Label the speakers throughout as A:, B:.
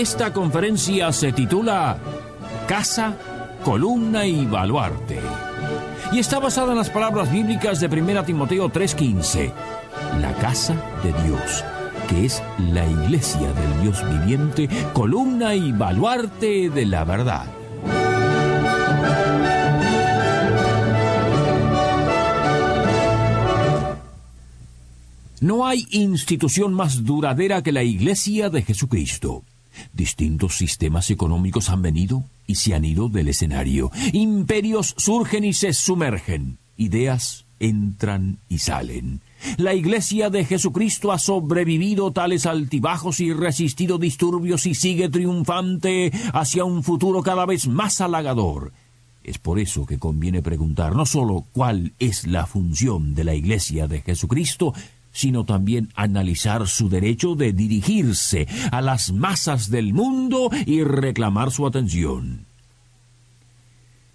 A: Esta conferencia se titula Casa, Columna y Baluarte y está basada en las palabras bíblicas de 1 Timoteo 3:15, la casa de Dios, que es la iglesia del Dios viviente, columna y baluarte de la verdad. No hay institución más duradera que la Iglesia de Jesucristo. Distintos sistemas económicos han venido y se han ido del escenario. Imperios surgen y se sumergen. Ideas entran y salen. La Iglesia de Jesucristo ha sobrevivido tales altibajos y resistido disturbios y sigue triunfante hacia un futuro cada vez más halagador. Es por eso que conviene preguntar no sólo cuál es la función de la Iglesia de Jesucristo, sino también analizar su derecho de dirigirse a las masas del mundo y reclamar su atención.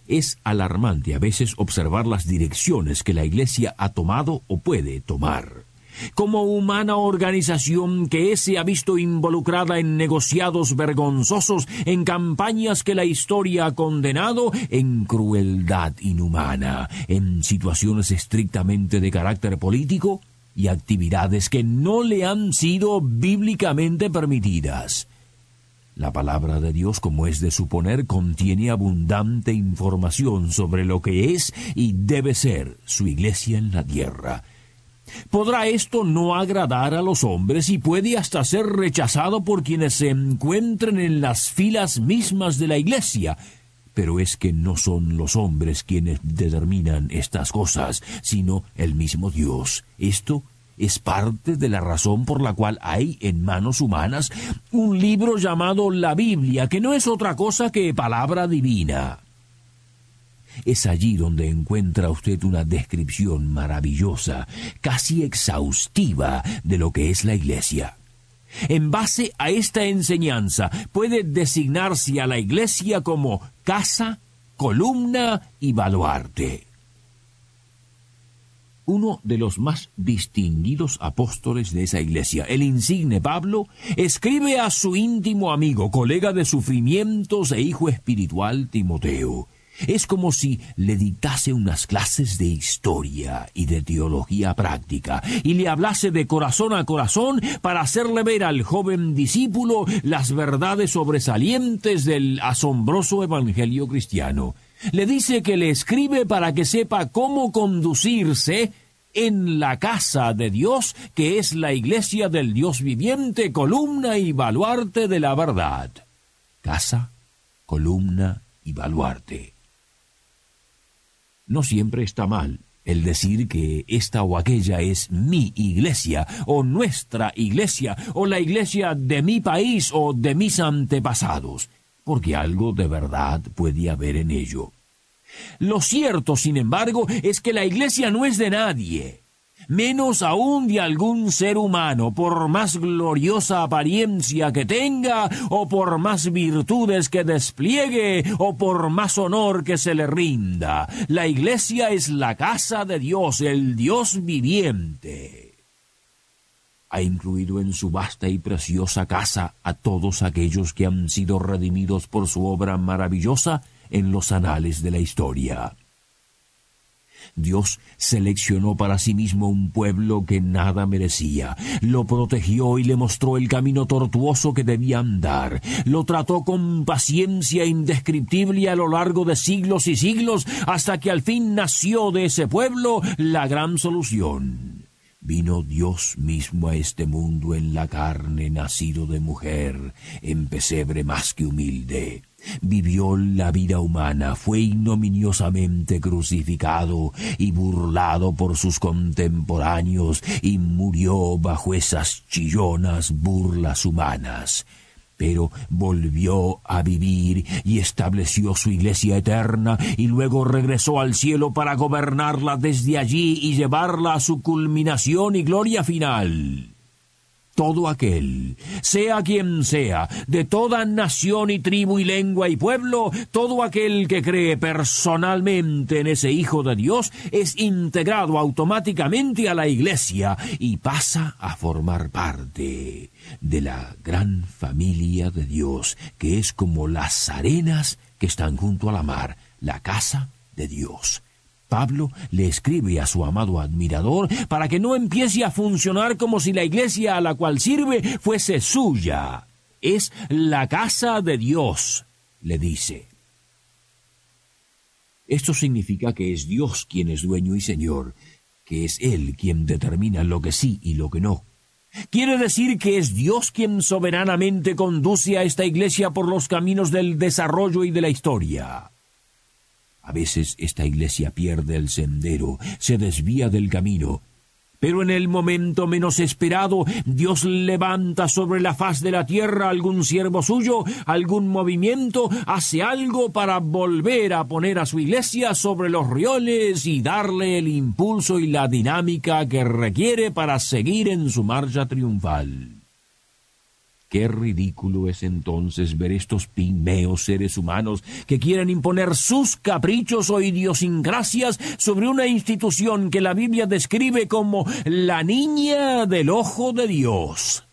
A: Es alarmante a veces observar las direcciones que la Iglesia ha tomado o puede tomar. Como humana organización que se ha visto involucrada en negociados vergonzosos, en campañas que la historia ha condenado, en crueldad inhumana, en situaciones estrictamente de carácter político, y actividades que no le han sido bíblicamente permitidas. La palabra de Dios, como es de suponer, contiene abundante información sobre lo que es y debe ser su iglesia en la tierra. Podrá esto no agradar a los hombres y puede hasta ser rechazado por quienes se encuentren en las filas mismas de la iglesia, pero es que no son los hombres quienes determinan estas cosas, sino el mismo Dios. Esto es parte de la razón por la cual hay en manos humanas un libro llamado la Biblia, que no es otra cosa que palabra divina. Es allí donde encuentra usted una descripción maravillosa, casi exhaustiva, de lo que es la Iglesia. En base a esta enseñanza puede designarse a la iglesia como casa, columna y baluarte. Uno de los más distinguidos apóstoles de esa iglesia, el insigne Pablo, escribe a su íntimo amigo, colega de sufrimientos e hijo espiritual Timoteo. Es como si le dictase unas clases de historia y de teología práctica y le hablase de corazón a corazón para hacerle ver al joven discípulo las verdades sobresalientes del asombroso Evangelio cristiano. Le dice que le escribe para que sepa cómo conducirse en la casa de Dios, que es la iglesia del Dios viviente, columna y baluarte de la verdad. Casa, columna y baluarte. No siempre está mal el decir que esta o aquella es mi iglesia, o nuestra iglesia, o la iglesia de mi país o de mis antepasados, porque algo de verdad puede haber en ello. Lo cierto, sin embargo, es que la iglesia no es de nadie menos aún de algún ser humano, por más gloriosa apariencia que tenga, o por más virtudes que despliegue, o por más honor que se le rinda. La iglesia es la casa de Dios, el Dios viviente. Ha incluido en su vasta y preciosa casa a todos aquellos que han sido redimidos por su obra maravillosa en los anales de la historia. Dios seleccionó para sí mismo un pueblo que nada merecía, lo protegió y le mostró el camino tortuoso que debía andar, lo trató con paciencia indescriptible a lo largo de siglos y siglos, hasta que al fin nació de ese pueblo la gran solución. Vino Dios mismo a este mundo en la carne, nacido de mujer, en pesebre más que humilde vivió la vida humana, fue ignominiosamente crucificado y burlado por sus contemporáneos y murió bajo esas chillonas burlas humanas. Pero volvió a vivir y estableció su iglesia eterna y luego regresó al cielo para gobernarla desde allí y llevarla a su culminación y gloria final todo aquel, sea quien sea, de toda nación y tribu y lengua y pueblo, todo aquel que cree personalmente en ese Hijo de Dios es integrado automáticamente a la Iglesia y pasa a formar parte de la gran familia de Dios, que es como las arenas que están junto a la mar, la casa de Dios. Pablo le escribe a su amado admirador para que no empiece a funcionar como si la iglesia a la cual sirve fuese suya. Es la casa de Dios, le dice. Esto significa que es Dios quien es dueño y señor, que es Él quien determina lo que sí y lo que no. Quiere decir que es Dios quien soberanamente conduce a esta iglesia por los caminos del desarrollo y de la historia. A veces esta iglesia pierde el sendero, se desvía del camino, pero en el momento menos esperado, Dios levanta sobre la faz de la tierra algún siervo suyo, algún movimiento, hace algo para volver a poner a su iglesia sobre los rioles y darle el impulso y la dinámica que requiere para seguir en su marcha triunfal. Qué ridículo es entonces ver estos pigmeos seres humanos que quieren imponer sus caprichos o idiosincrasias sobre una institución que la Biblia describe como la niña del ojo de Dios.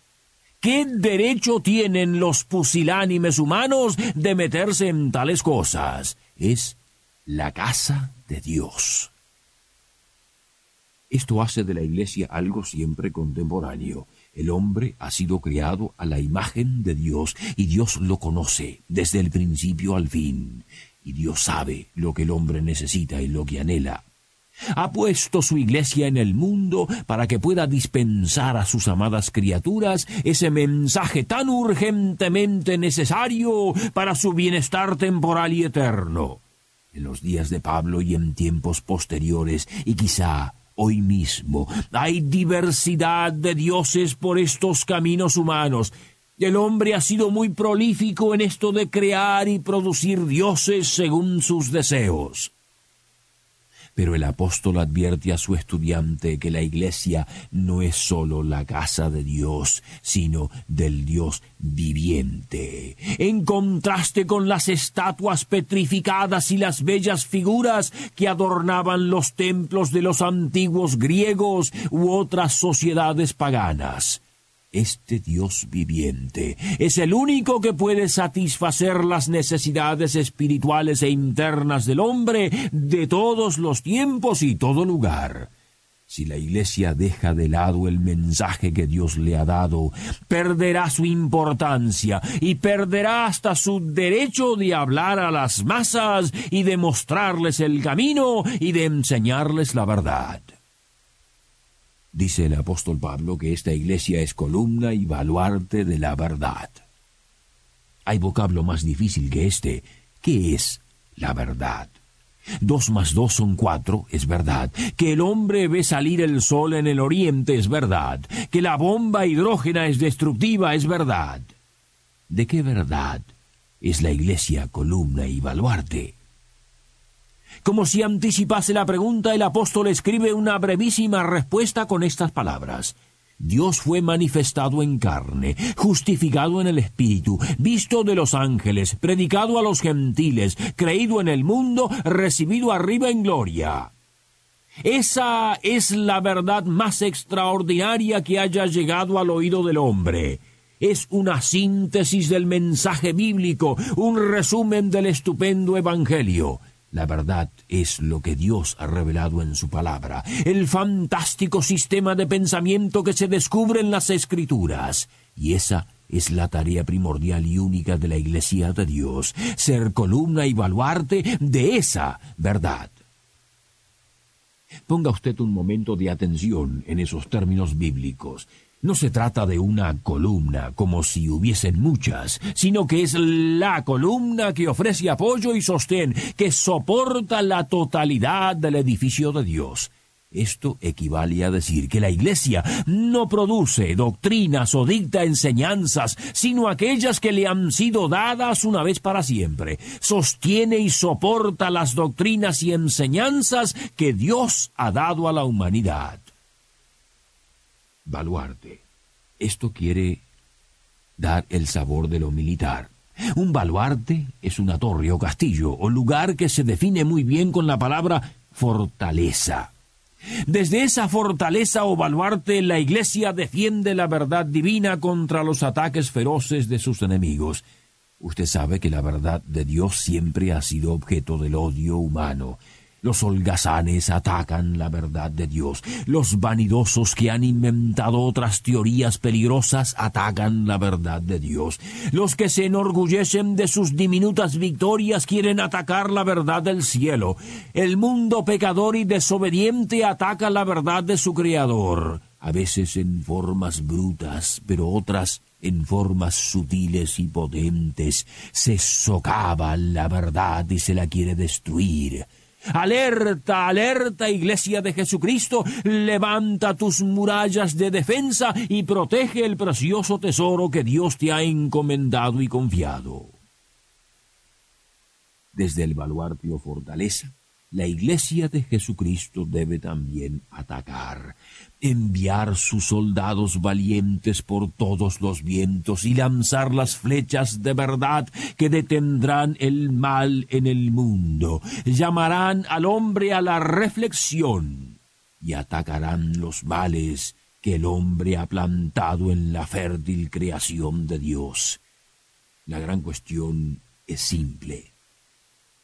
A: ¿Qué derecho tienen los pusilánimes humanos de meterse en tales cosas? Es la casa de Dios. Esto hace de la Iglesia algo siempre contemporáneo. El hombre ha sido creado a la imagen de Dios y Dios lo conoce desde el principio al fin. Y Dios sabe lo que el hombre necesita y lo que anhela. Ha puesto su iglesia en el mundo para que pueda dispensar a sus amadas criaturas ese mensaje tan urgentemente necesario para su bienestar temporal y eterno. En los días de Pablo y en tiempos posteriores, y quizá hoy mismo. Hay diversidad de dioses por estos caminos humanos. El hombre ha sido muy prolífico en esto de crear y producir dioses según sus deseos. Pero el apóstol advierte a su estudiante que la iglesia no es sólo la casa de Dios, sino del Dios viviente. En contraste con las estatuas petrificadas y las bellas figuras que adornaban los templos de los antiguos griegos u otras sociedades paganas. Este Dios viviente es el único que puede satisfacer las necesidades espirituales e internas del hombre de todos los tiempos y todo lugar. Si la Iglesia deja de lado el mensaje que Dios le ha dado, perderá su importancia y perderá hasta su derecho de hablar a las masas y de mostrarles el camino y de enseñarles la verdad. Dice el apóstol Pablo que esta iglesia es columna y baluarte de la verdad. Hay vocablo más difícil que este. ¿Qué es la verdad? Dos más dos son cuatro, es verdad. Que el hombre ve salir el sol en el oriente, es verdad. Que la bomba hidrógena es destructiva, es verdad. ¿De qué verdad es la iglesia columna y baluarte? Como si anticipase la pregunta, el apóstol escribe una brevísima respuesta con estas palabras. Dios fue manifestado en carne, justificado en el Espíritu, visto de los ángeles, predicado a los gentiles, creído en el mundo, recibido arriba en gloria. Esa es la verdad más extraordinaria que haya llegado al oído del hombre. Es una síntesis del mensaje bíblico, un resumen del estupendo Evangelio. La verdad es lo que Dios ha revelado en su palabra, el fantástico sistema de pensamiento que se descubre en las escrituras. Y esa es la tarea primordial y única de la Iglesia de Dios, ser columna y baluarte de esa verdad. Ponga usted un momento de atención en esos términos bíblicos. No se trata de una columna como si hubiesen muchas, sino que es la columna que ofrece apoyo y sostén, que soporta la totalidad del edificio de Dios. Esto equivale a decir que la Iglesia no produce doctrinas o dicta enseñanzas, sino aquellas que le han sido dadas una vez para siempre. Sostiene y soporta las doctrinas y enseñanzas que Dios ha dado a la humanidad. Baluarte. Esto quiere dar el sabor de lo militar. Un baluarte es una torre o castillo o lugar que se define muy bien con la palabra fortaleza. Desde esa fortaleza o baluarte la Iglesia defiende la verdad divina contra los ataques feroces de sus enemigos. Usted sabe que la verdad de Dios siempre ha sido objeto del odio humano. Los holgazanes atacan la verdad de Dios. Los vanidosos que han inventado otras teorías peligrosas atacan la verdad de Dios. Los que se enorgullecen de sus diminutas victorias quieren atacar la verdad del cielo. El mundo pecador y desobediente ataca la verdad de su Creador, a veces en formas brutas, pero otras en formas sutiles y potentes. Se socava la verdad y se la quiere destruir. Alerta, alerta, Iglesia de Jesucristo, levanta tus murallas de defensa y protege el precioso tesoro que Dios te ha encomendado y confiado. Desde el baluarte o fortaleza, la Iglesia de Jesucristo debe también atacar, enviar sus soldados valientes por todos los vientos y lanzar las flechas de verdad que detendrán el mal en el mundo, llamarán al hombre a la reflexión y atacarán los males que el hombre ha plantado en la fértil creación de Dios. La gran cuestión es simple.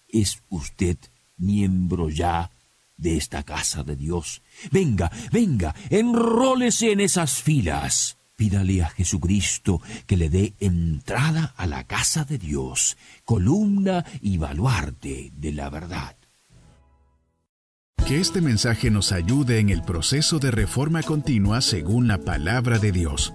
A: ¿Es usted miembro ya de esta casa de Dios. Venga, venga, enrólese en esas filas. Pídale a Jesucristo que le dé entrada a la casa de Dios, columna y baluarte de la verdad.
B: Que este mensaje nos ayude en el proceso de reforma continua según la palabra de Dios.